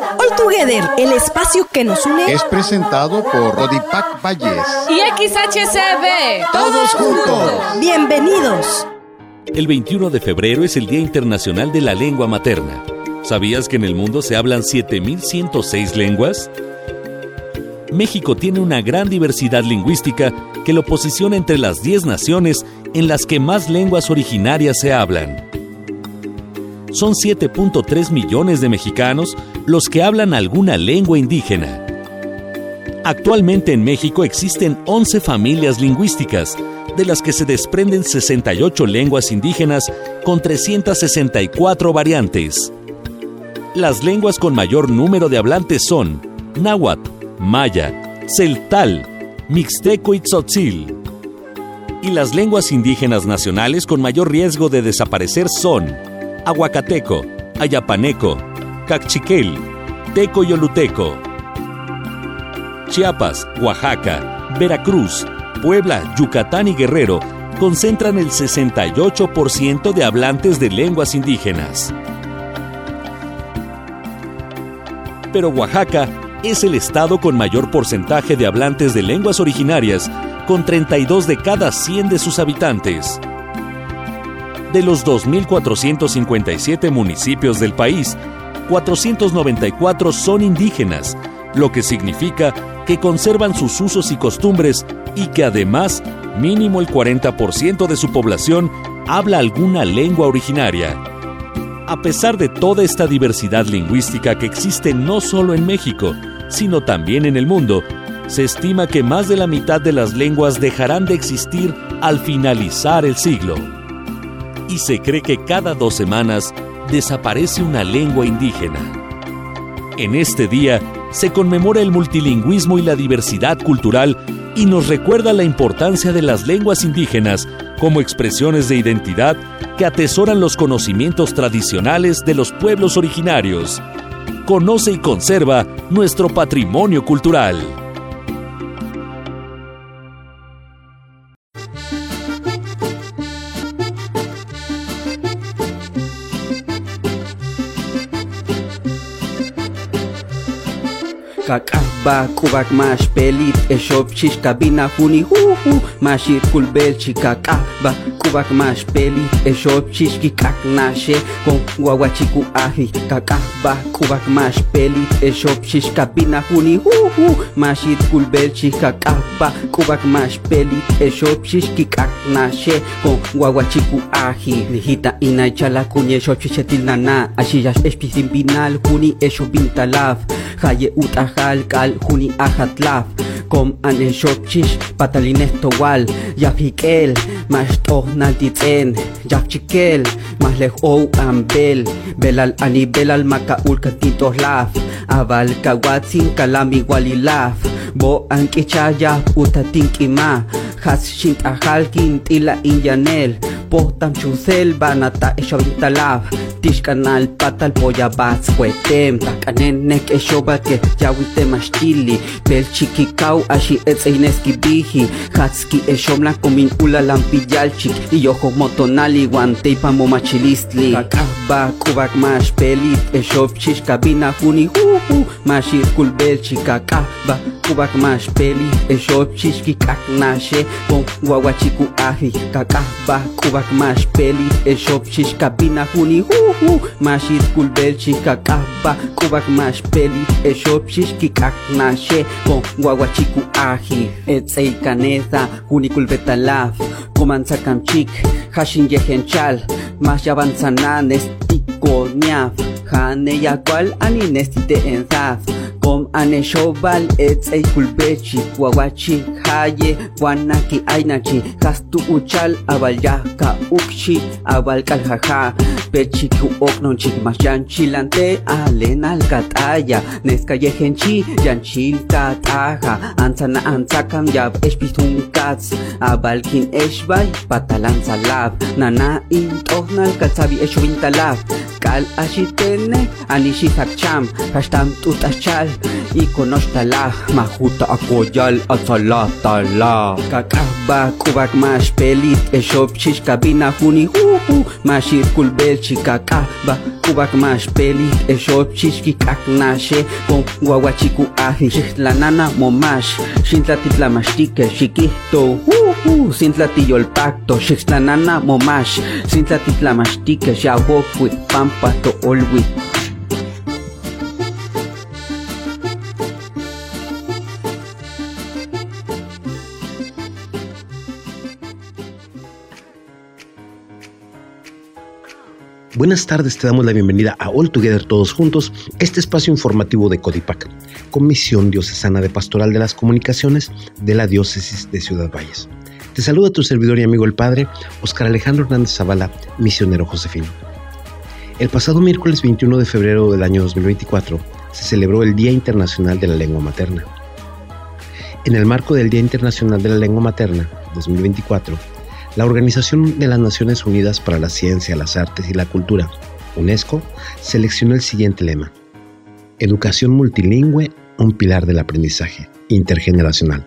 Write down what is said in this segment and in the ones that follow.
All Together, el espacio que nos une, es presentado por Rodipac Valles y XHCB. Todos juntos. Bienvenidos. El 21 de febrero es el Día Internacional de la Lengua Materna. ¿Sabías que en el mundo se hablan 7.106 lenguas? México tiene una gran diversidad lingüística que lo posiciona entre las 10 naciones en las que más lenguas originarias se hablan. Son 7.3 millones de mexicanos los que hablan alguna lengua indígena. Actualmente en México existen 11 familias lingüísticas, de las que se desprenden 68 lenguas indígenas con 364 variantes. Las lenguas con mayor número de hablantes son náhuatl, maya, celtal, mixteco y tzotzil. Y las lenguas indígenas nacionales con mayor riesgo de desaparecer son aguacateco, ayapaneco, cachiquel, teco y oluteco. Chiapas, Oaxaca, Veracruz, Puebla, Yucatán y Guerrero concentran el 68% de hablantes de lenguas indígenas. Pero Oaxaca es el estado con mayor porcentaje de hablantes de lenguas originarias, con 32 de cada 100 de sus habitantes. De los 2.457 municipios del país, 494 son indígenas, lo que significa que conservan sus usos y costumbres y que además mínimo el 40% de su población habla alguna lengua originaria. A pesar de toda esta diversidad lingüística que existe no solo en México, sino también en el mundo, se estima que más de la mitad de las lenguas dejarán de existir al finalizar el siglo. Y se cree que cada dos semanas desaparece una lengua indígena. En este día se conmemora el multilingüismo y la diversidad cultural y nos recuerda la importancia de las lenguas indígenas como expresiones de identidad que atesoran los conocimientos tradicionales de los pueblos originarios. Conoce y conserva nuestro patrimonio cultural. Kakaba kubak mash pelit eshop shish kabina huni hu hu mashir kulbel chikakaba kubak mash pelit eshop shish kikak nashe con guaguachiku ahi kakaba kubak mash pelit eshop shish kabina huni hu hu mashir kulbel chikakaba kubak mash pelit eshop shish kikak nashe con guaguachiku ahi lijita ina chala kunye shop shishetil nana ashiyash espisin binal huni eshop bintalav haye utajal kal juni ajatlaf. Kom ane shopchish patalines towal. Yafikel mash tohnal titzen. Yakchikel mash lej ou ambel. Belal ani belal maka ulka tintos laf. Abal kawatzin kalami walilaf bo ankichaya utatinki-ma has shint ajalkin tila inyanel. Pohtam chusel banata eshovintalab tixkanal patal poya bats huetem takanenek eshobat ke yawite mashtili bel chikikau ashi etzeineski bihi hatski eshomla komin ula lampiyalchik iyojo motonali guante ipamo machilistli kakaba kubak mash pelit eshob kabina huni huhu mashir kulbel chikakaba kubak mash pelit eshob kaknashe con guaguachiku ahi kakaba kubak mash pelit eshob kabina huni huhu mashir kulbel chikakaba kubak mash Eshopshish kikak nashe Con guaguachiku aji. Etzei kaneza Kunikul betalaf Koman sakam chik Hashin yehen Mas yaban sanan Estiko niaf. Hane yakual Aninesti te Om ane shobal etz ei kulbechi Guaguachi haye guanaki ainachi kastu uchal abal yaka ukchi abal kaljaja Pechi ku okno chik chilante alen al kataya Neska yehen yanchil kataja Anzana anzakam yab espitun katz Abal eshbay patalan salab Nana in tohnal katzabi kal ashitene anishisak cham hastam tutachal y konoshtala mahuta akoyal atala tala. Kakahba kubak mash pelit eshop shish kabina huni hu hu mashir kulbel chikakahba kubak mash pelit eshop shish kikaknashe con guaguachiku ahi la nana momash shintlatitlamastike shikihto hu hu sintlatiyolpakto shixtlanana momash sintlatitlamastike xawokui pampa to olwi Buenas tardes, te damos la bienvenida a All Together Todos Juntos, este espacio informativo de Codipac, Comisión Diocesana de Pastoral de las Comunicaciones de la Diócesis de Ciudad Valles. Te saluda tu servidor y amigo el Padre Oscar Alejandro Hernández Zavala, misionero Josefino. El pasado miércoles 21 de febrero del año 2024 se celebró el Día Internacional de la Lengua Materna. En el marco del Día Internacional de la Lengua Materna 2024, la Organización de las Naciones Unidas para la Ciencia, las Artes y la Cultura, UNESCO, seleccionó el siguiente lema. Educación multilingüe, un pilar del aprendizaje intergeneracional,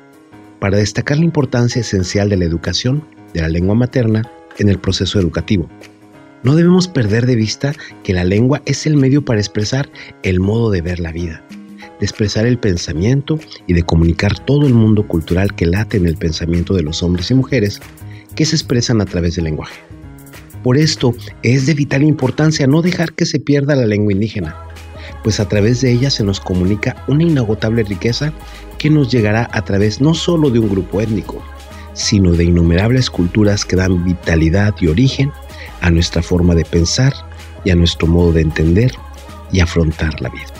para destacar la importancia esencial de la educación de la lengua materna en el proceso educativo. No debemos perder de vista que la lengua es el medio para expresar el modo de ver la vida, de expresar el pensamiento y de comunicar todo el mundo cultural que late en el pensamiento de los hombres y mujeres que se expresan a través del lenguaje. Por esto es de vital importancia no dejar que se pierda la lengua indígena, pues a través de ella se nos comunica una inagotable riqueza que nos llegará a través no solo de un grupo étnico, sino de innumerables culturas que dan vitalidad y origen a nuestra forma de pensar y a nuestro modo de entender y afrontar la vida.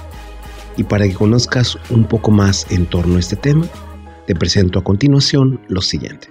Y para que conozcas un poco más en torno a este tema, te presento a continuación lo siguiente.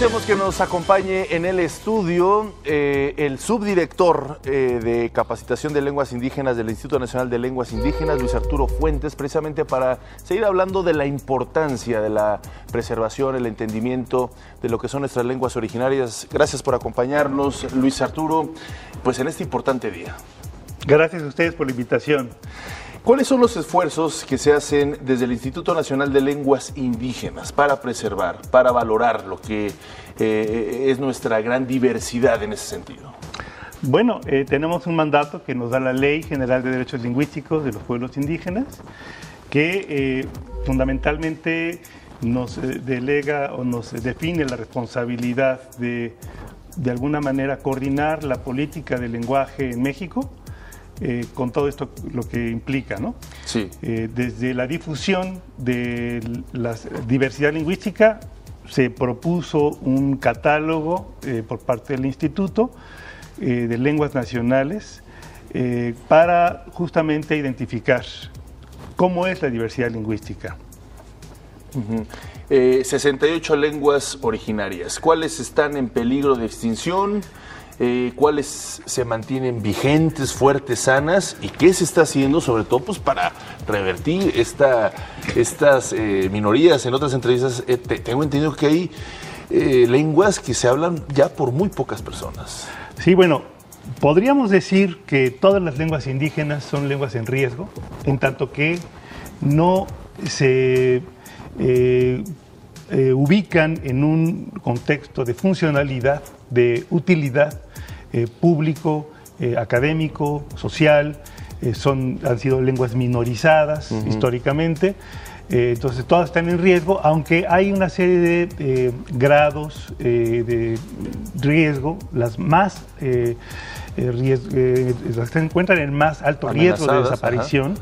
Agradecemos que nos acompañe en el estudio eh, el subdirector eh, de capacitación de lenguas indígenas del Instituto Nacional de Lenguas Indígenas, Luis Arturo Fuentes, precisamente para seguir hablando de la importancia de la preservación, el entendimiento de lo que son nuestras lenguas originarias. Gracias por acompañarnos, Luis Arturo, pues en este importante día. Gracias a ustedes por la invitación. ¿Cuáles son los esfuerzos que se hacen desde el Instituto Nacional de Lenguas Indígenas para preservar, para valorar lo que eh, es nuestra gran diversidad en ese sentido? Bueno, eh, tenemos un mandato que nos da la Ley General de Derechos Lingüísticos de los Pueblos Indígenas, que eh, fundamentalmente nos delega o nos define la responsabilidad de, de alguna manera, coordinar la política del lenguaje en México eh, con todo esto lo que implica, ¿no? Sí. Eh, desde la difusión de la diversidad lingüística se propuso un catálogo eh, por parte del Instituto de Lenguas Nacionales para justamente identificar cómo es la diversidad lingüística. 68 lenguas originarias. ¿Cuáles están en peligro de extinción? Eh, cuáles se mantienen vigentes, fuertes, sanas y qué se está haciendo sobre todo pues, para revertir esta, estas eh, minorías. En otras entrevistas eh, te, tengo entendido que hay eh, lenguas que se hablan ya por muy pocas personas. Sí, bueno, podríamos decir que todas las lenguas indígenas son lenguas en riesgo, en tanto que no se ubican en un contexto de funcionalidad, de utilidad eh, público, eh, académico, social, eh, son, han sido lenguas minorizadas históricamente. entonces todas están en riesgo, aunque hay una serie de grados de riesgo, las más las que se encuentran en más alto riesgo de desaparición.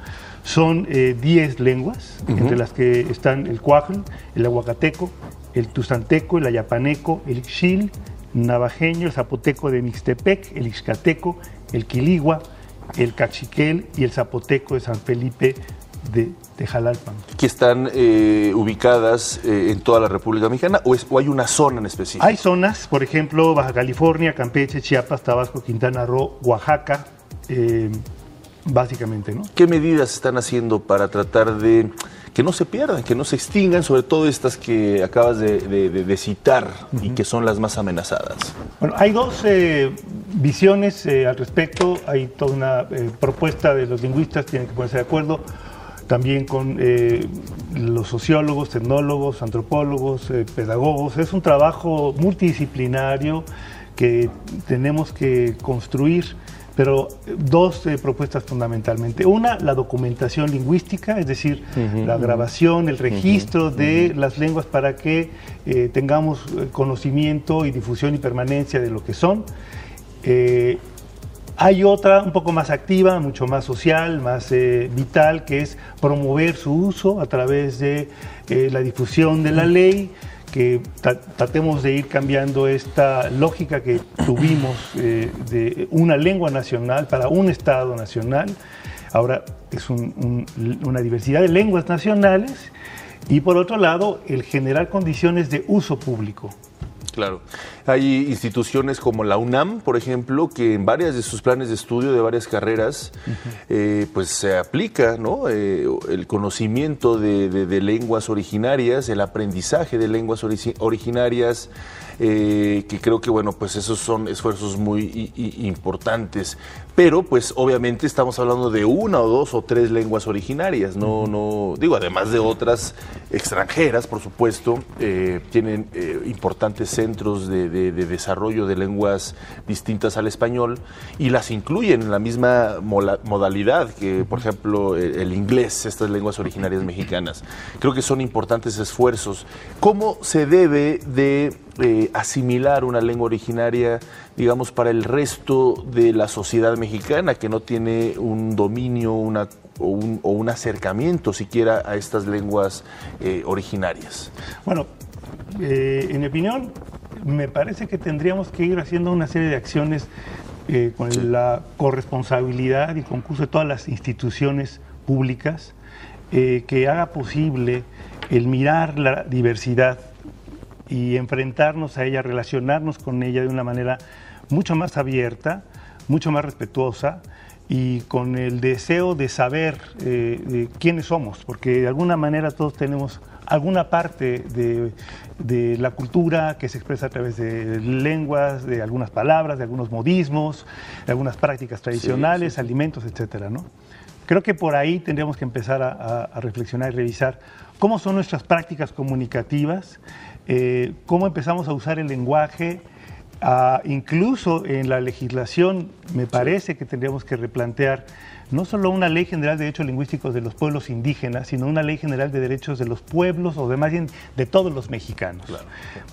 Son 10 lenguas, entre las que están el cuajl, el aguacateco, el tuzanteco, el ayapaneco, el xil, navajeño, el zapoteco de Mixtepec, el ixcateco, el quiligua, el cachiquel y el zapoteco de San Felipe de Tejalalpan. ¿Que están eh, ubicadas eh, en toda la República Mexicana o, es- o hay una zona en específico? Hay zonas, por ejemplo, Baja California, Campeche, Chiapas, Tabasco, Quintana Roo, Oaxaca, eh, básicamente, ¿no? ¿Qué medidas están haciendo para tratar de que no se pierdan, que no se extingan, sobre todo estas que acabas de, de- de- de citar y que son las más amenazadas. Bueno, hay dos eh, visiones eh, al respecto. Hay toda una eh, propuesta de los lingüistas, tienen que ponerse de acuerdo. También con los sociólogos, tecnólogos, antropólogos, pedagogos. Es un trabajo multidisciplinario que tenemos que construir, pero eh, dos eh, propuestas fundamentalmente. Una, la documentación lingüística, es decir, la grabación, el registro de las lenguas para que eh, tengamos conocimiento y difusión y permanencia de lo que son. Eh, hay otra un poco más activa, mucho más social, más eh, vital, que es promover su uso a través de eh, la difusión de la ley, que tra- tratemos de ir cambiando esta lógica que tuvimos eh, de una lengua nacional para un Estado nacional. Ahora es un- un- una diversidad de lenguas nacionales y por otro lado el generar condiciones de uso público. Claro. Hay instituciones como la UNAM, por ejemplo, que en varias de sus planes de estudio de varias carreras, eh, pues se aplica ¿no? Eh, el conocimiento de, de- de lenguas originarias, el aprendizaje de lenguas origi- originarias, eh, que creo que, bueno, pues esos son esfuerzos muy importantes. Pero, pues, obviamente estamos hablando de una o dos o tres lenguas originarias, no, no, digo, además de otras extranjeras, por supuesto, eh, tienen eh, importantes centros de, de- de desarrollo de lenguas distintas al español y las incluyen en la misma mola- modalidad que, por ejemplo, el, el inglés, estas lenguas originarias mexicanas. Creo que son importantes esfuerzos. ¿Cómo se debe de eh, asimilar una lengua originaria, digamos, para el resto de la sociedad mexicana que no tiene un dominio una, o, un, o un acercamiento siquiera a estas lenguas eh, originarias? Bueno, eh, en mi opinión, me parece que tendríamos que ir haciendo una serie de acciones eh, con la corresponsabilidad y concurso de todas las instituciones públicas que haga posible el mirar la diversidad y enfrentarnos a ella, relacionarnos con ella de una manera mucho más abierta, mucho más respetuosa y con el deseo de saber eh, de quiénes somos, porque de alguna manera todos tenemos alguna parte de, de la cultura que se expresa a través de lenguas, de algunas palabras, de algunos modismos, de algunas prácticas tradicionales, alimentos, etcétera, ¿no? Creo que por ahí tendríamos que empezar a, a- a reflexionar y revisar cómo son nuestras prácticas comunicativas, eh, cómo empezamos a usar el lenguaje, ah, incluso en la legislación me parece que tendríamos que replantear no solo una ley general de derechos lingüísticos de los pueblos indígenas, sino una ley general de derechos de los pueblos o de más bien de todos los mexicanos.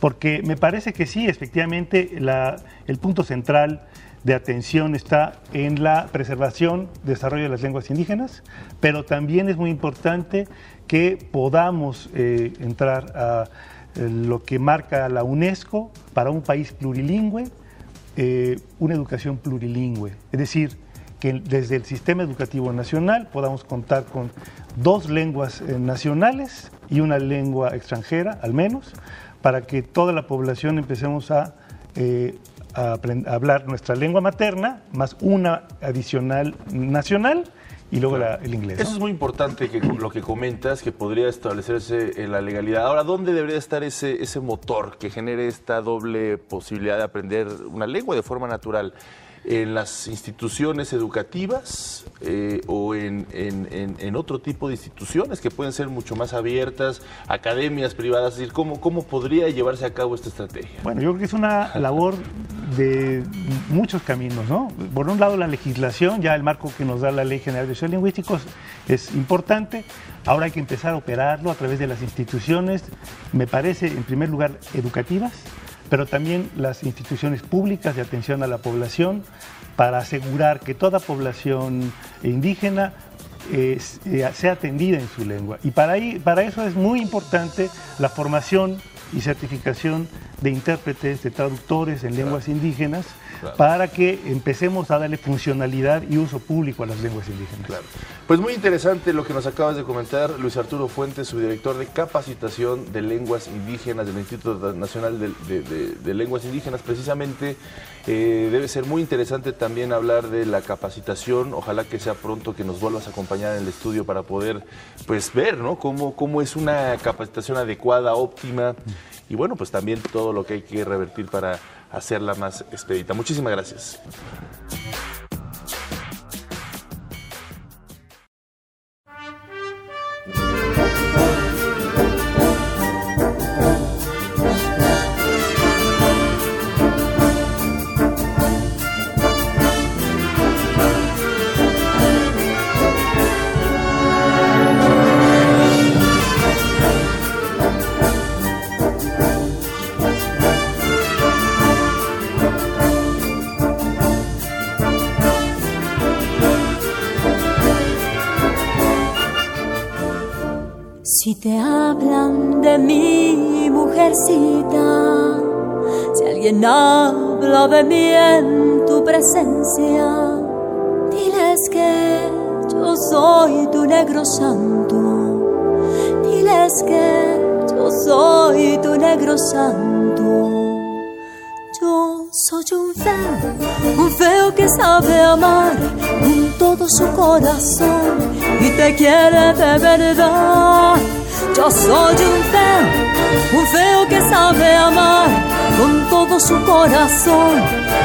Porque me parece que sí, efectivamente, la- el punto central de atención está en la preservación, desarrollo de las lenguas indígenas, pero también es muy importante que podamos eh, entrar a lo que marca la UNESCO para un país plurilingüe, eh, una educación plurilingüe. Es decir, que desde el sistema educativo nacional podamos contar con dos lenguas eh, nacionales y una lengua extranjera, al menos, para que toda la población empecemos eh, a hablar nuestra lengua materna, más una adicional nacional y luego la- el inglés. ¿no? Eso es muy importante que lo que comentas, que podría establecerse en la legalidad. Ahora, ¿dónde debería estar ese, ese motor que genere esta doble posibilidad de aprender una lengua de forma natural? ¿En las instituciones educativas eh, o en, en- en- en otro tipo de instituciones que pueden ser mucho más abiertas, academias privadas? Es decir, ¿cómo, ¿cómo podría llevarse a cabo esta estrategia? Bueno, yo creo que es una labor de muchos caminos, ¿no? Por un lado, la legislación, ya el marco que nos da la Ley General de Derechos Lingüísticos es importante. Ahora hay que empezar a operarlo a través de las instituciones, me parece, en primer lugar, educativas, pero también las instituciones públicas de atención a la población para asegurar que toda población indígena eh, eh, sea atendida en su lengua. Y para, ahí, para eso es muy importante la formación y certificación de intérpretes, de traductores en lenguas indígenas, Claro. para que empecemos a darle funcionalidad y uso público a las lenguas indígenas. Claro. Pues muy interesante lo que nos acabas de comentar, Luis Arturo Fuentes, subdirector de capacitación de lenguas indígenas del Instituto Nacional de, Lenguas Indígenas. Precisamente eh, debe ser muy interesante también hablar de la capacitación. Ojalá que sea pronto que nos vuelvas a acompañar en el estudio para poder pues ver ¿no? cómo, cómo es una capacitación adecuada, óptima y bueno, pues también todo lo que hay que revertir para hacerla más expedita. Muchísimas gracias. Si alguien habla de mí en tu presencia, diles que yo soy tu negro santo. Diles que yo soy tu negro santo. Yo soy un feo, un feo que sabe amar con todo su corazón y te quiere de verdad. Yo soy un feo, un feo que sabe amar con todo su corazón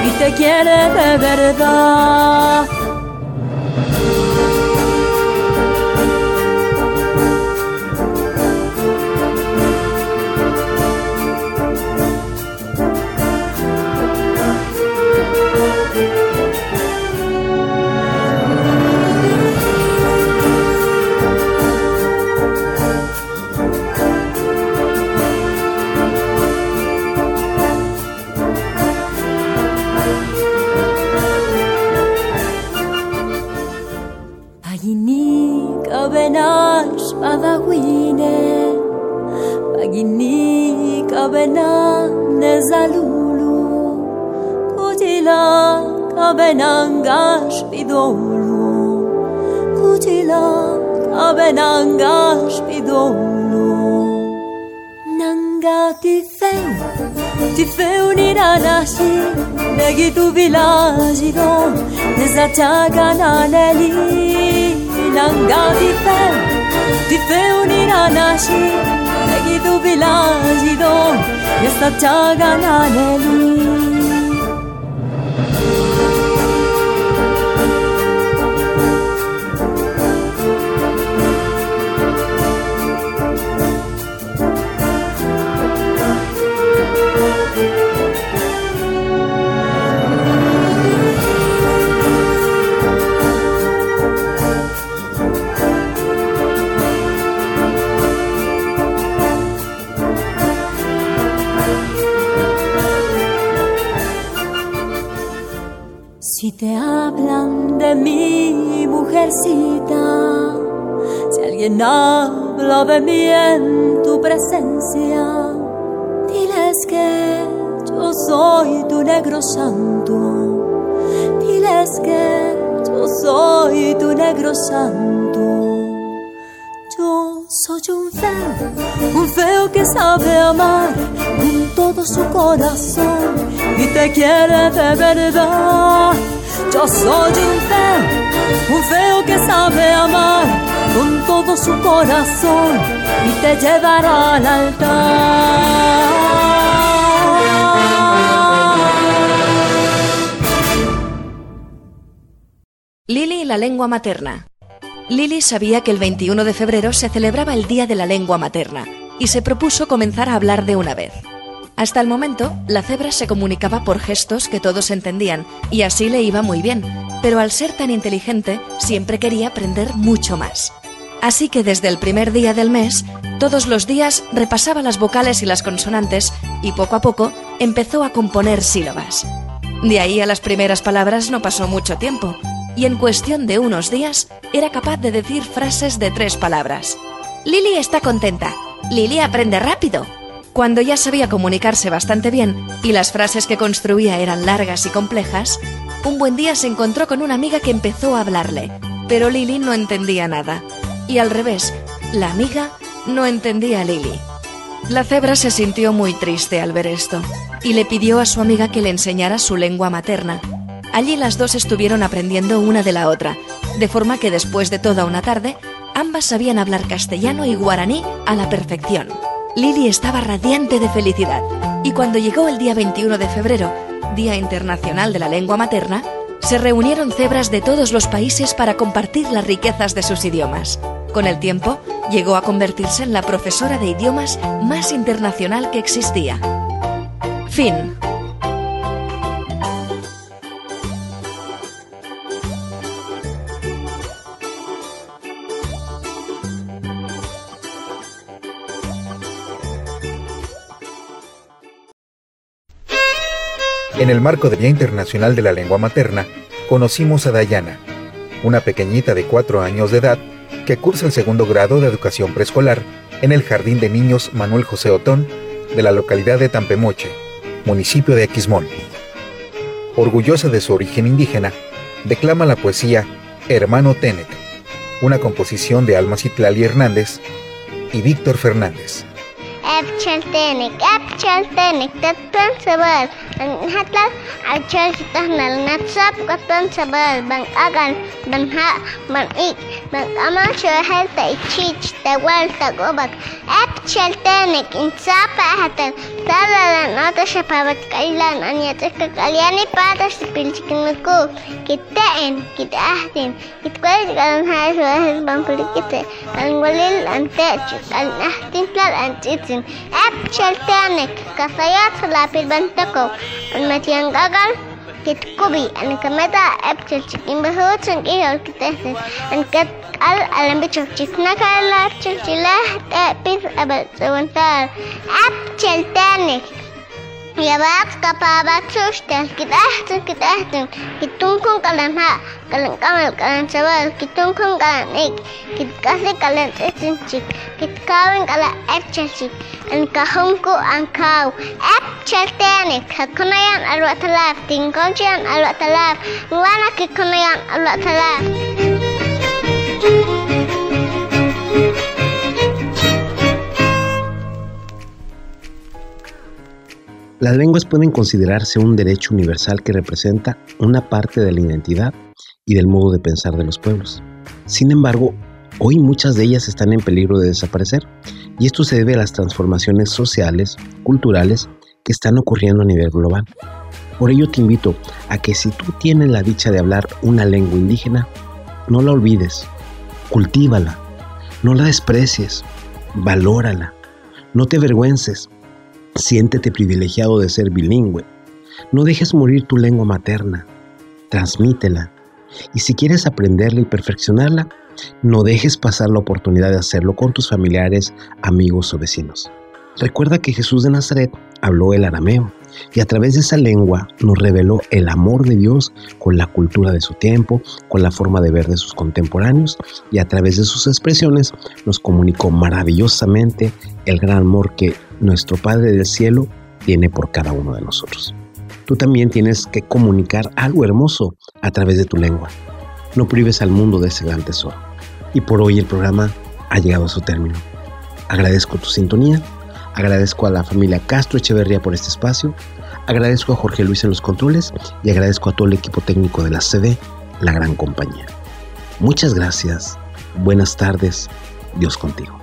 y te quiere de verdad. abena nga shpidonu Nanga ti feu, ti feu Negi tu villaggi do, ne zaciaga naneli Nanga ti feu, ti feu Negi tu villaggi do, ne zaciaga Si te hablan de mi mujercita, si alguien habla de mí en tu presencia, diles que yo soy tu negro santo. Diles que yo soy tu negro santo. Yo soy un feo, un feo que sabe amar con todo su corazón y te quiere de verdad. Yo soy un feo, un feo que sabe amar con todo su corazón y te llevará al altar. Lili y la lengua materna. Lili sabía que el 21 de febrero se celebraba el Día de la Lengua Materna y se propuso comenzar a hablar de una vez. Hasta el momento, la cebra se comunicaba por gestos que todos entendían y así le iba muy bien, pero al ser tan inteligente siempre quería aprender mucho más. Así que desde el primer día del mes, todos los días repasaba las vocales y las consonantes y poco a poco empezó a componer sílabas. De ahí a las primeras palabras no pasó mucho tiempo, y en cuestión de unos días era capaz de decir frases de tres palabras. Lili está contenta. Lili aprende rápido. Cuando ya sabía comunicarse bastante bien y las frases que construía eran largas y complejas, un buen día se encontró con una amiga que empezó a hablarle. Pero Lily no entendía nada. Y al revés, la amiga no entendía a Lily. La cebra se sintió muy triste al ver esto y le pidió a su amiga que le enseñara su lengua materna. Allí las dos estuvieron aprendiendo una de la otra, de forma que después de toda una tarde, ambas sabían hablar castellano y guaraní a la perfección. Lily estaba radiante de felicidad y cuando llegó el día 21 de febrero, Día Internacional de la Lengua Materna, se reunieron cebras de todos los países para compartir las riquezas de sus idiomas. Con el tiempo, llegó a convertirse en la profesora de idiomas más internacional que existía. Fin. En el marco del Día Internacional de la Lengua Materna, conocimos a Dayana, una pequeñita de cuatro años de edad que cursa el segundo grado de educación preescolar en el Jardín de Niños Manuel José Otón de la localidad de Tampemoche, municipio de Aquismón. Orgullosa de su origen indígena, declama la poesía Hermano Tenec, una composición de Alma Citlali Hernández y Víctor Fernández. Lihatlah ajar kita nalnat sab katan sabar bang akan dan hak manik magkamang syahal ta ichich tawal tagobat at shaltanik insapa hatan talalan ata siya pabat kailan anya kakalyani pata si pilchikin ko kitain kitahtin kitkwal kalan hayas wahas bangkulikite kalngwalil antech kalnahtin tlal antitin at shaltanik kasayat sa lapil bantako ang matiyang gagal Kitkubi en kameta epchel chikin behut en kiol kitesis en ket al alam bichel chikna kala epchel chilah epis abel sewentar epchel tanik Jawab kepala suster. Kita ahtung, kita ahtung. Hitungkan kalian hak. Kalian kamal, kalian sawal. Hitungkan kalian ik. Kita kasih kalian esensi. Kita kawin kalian esensi. Engkahungku angkau. Ek certenik. Hakunayan alwa talaf. Tingkonjian alwa talaf. Ngwana kikunayan alwa talaf. Thank you. Las lenguas pueden considerarse un derecho universal que representa una parte de la identidad y del modo de pensar de los pueblos. Sin embargo, hoy muchas de ellas están en peligro de desaparecer y esto se debe a las transformaciones sociales, culturales que están ocurriendo a nivel global. Por ello te invito a que si tú tienes la dicha de hablar una lengua indígena, no la olvides, cultívala, no la desprecies, valórala, no te avergüences, Siéntete privilegiado de ser bilingüe. No dejes morir tu lengua materna. Transmítela. Y si quieres aprenderla y perfeccionarla, no dejes pasar la oportunidad de hacerlo con tus familiares, amigos o vecinos. Recuerda que Jesús de Nazaret habló el arameo y a través de esa lengua nos reveló el amor de Dios con la cultura de su tiempo, con la forma de ver de sus contemporáneos y a través de sus expresiones nos comunicó maravillosamente el gran amor que nuestro Padre del Cielo tiene por cada uno de nosotros. Tú también tienes que comunicar algo hermoso a través de tu lengua. No prives al mundo de ese gran tesoro. Y por hoy el programa ha llegado a su término. Agradezco tu sintonía, agradezco a la familia Castro Echeverría por este espacio, agradezco a Jorge Luis en los controles y agradezco a todo el equipo técnico de la CD, la gran compañía. Muchas gracias, buenas tardes, Dios contigo.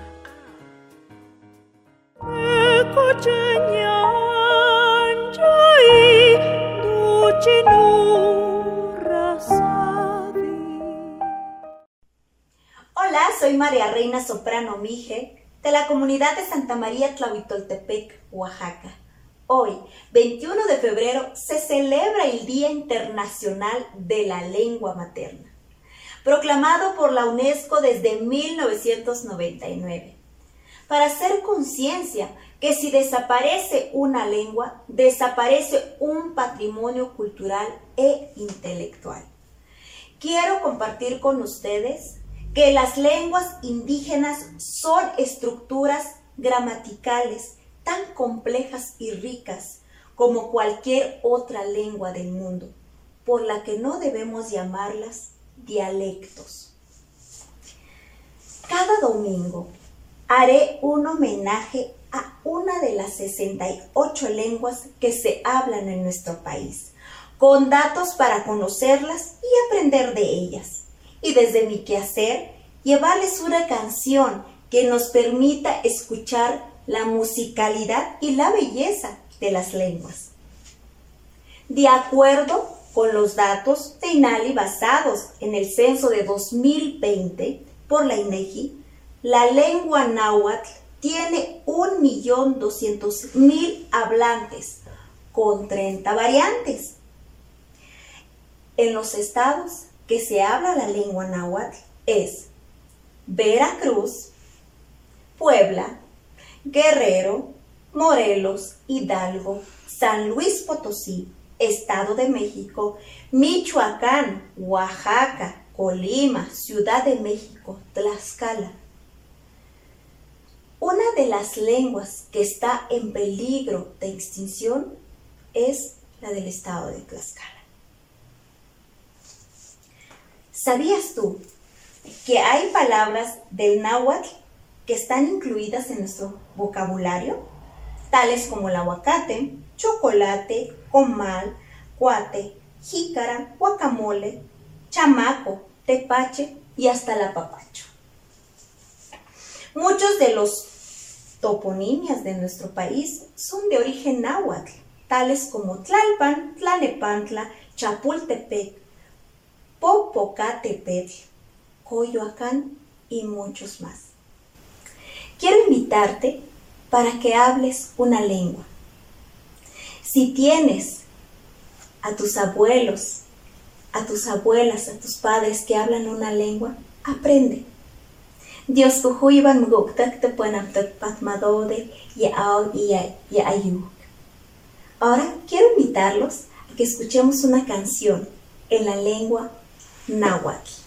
Hola, soy María Reina Soprano Mije de la comunidad de Santa María Tlahuitoltepec, Oaxaca. Hoy, 21 de febrero, se celebra el Día Internacional de la Lengua Materna, proclamado por la UNESCO desde 1999, para hacer conciencia que si desaparece una lengua, desaparece un patrimonio cultural e intelectual. Quiero compartir con ustedes que las lenguas indígenas son estructuras gramaticales tan complejas y ricas como cualquier otra lengua del mundo, por la que no debemos llamarlas dialectos. Cada domingo haré un homenaje a una de las 68 lenguas que se hablan en nuestro país, con datos para conocerlas y aprender de ellas. Y desde mi quehacer, llevarles una canción que nos permita escuchar la musicalidad y la belleza de las lenguas. De acuerdo con los datos de INALI basados en el censo de 2020 por la INEGI, la lengua náhuatl tiene 1.200.000 hablantes con 30 variantes. En los estados que se habla la lengua náhuatl es Veracruz, Puebla, Guerrero, Morelos, Hidalgo, San Luis Potosí, Estado de México, Michoacán, Oaxaca, Colima, Ciudad de México, Tlaxcala. Una de las lenguas que está en peligro de extinción es la del estado de Tlaxcala. ¿Sabías tú que hay palabras del náhuatl que están incluidas en nuestro vocabulario? Tales como el aguacate, chocolate, comal, cuate, jícara, guacamole, chamaco, tepache y hasta la papacho. Muchos de los toponimias de nuestro país son de origen náhuatl, tales como Tlalpan, Tlalnepantla, Chapultepec, Popocatepetl, Coyoacán y muchos más. Quiero invitarte para que hables una lengua. Si tienes a tus abuelos, a tus abuelas, a tus padres que hablan una lengua, aprende. Dios iban muguktak te ayuk. Ahora quiero invitarlos a que escuchemos una canción en la lengua náhuatl.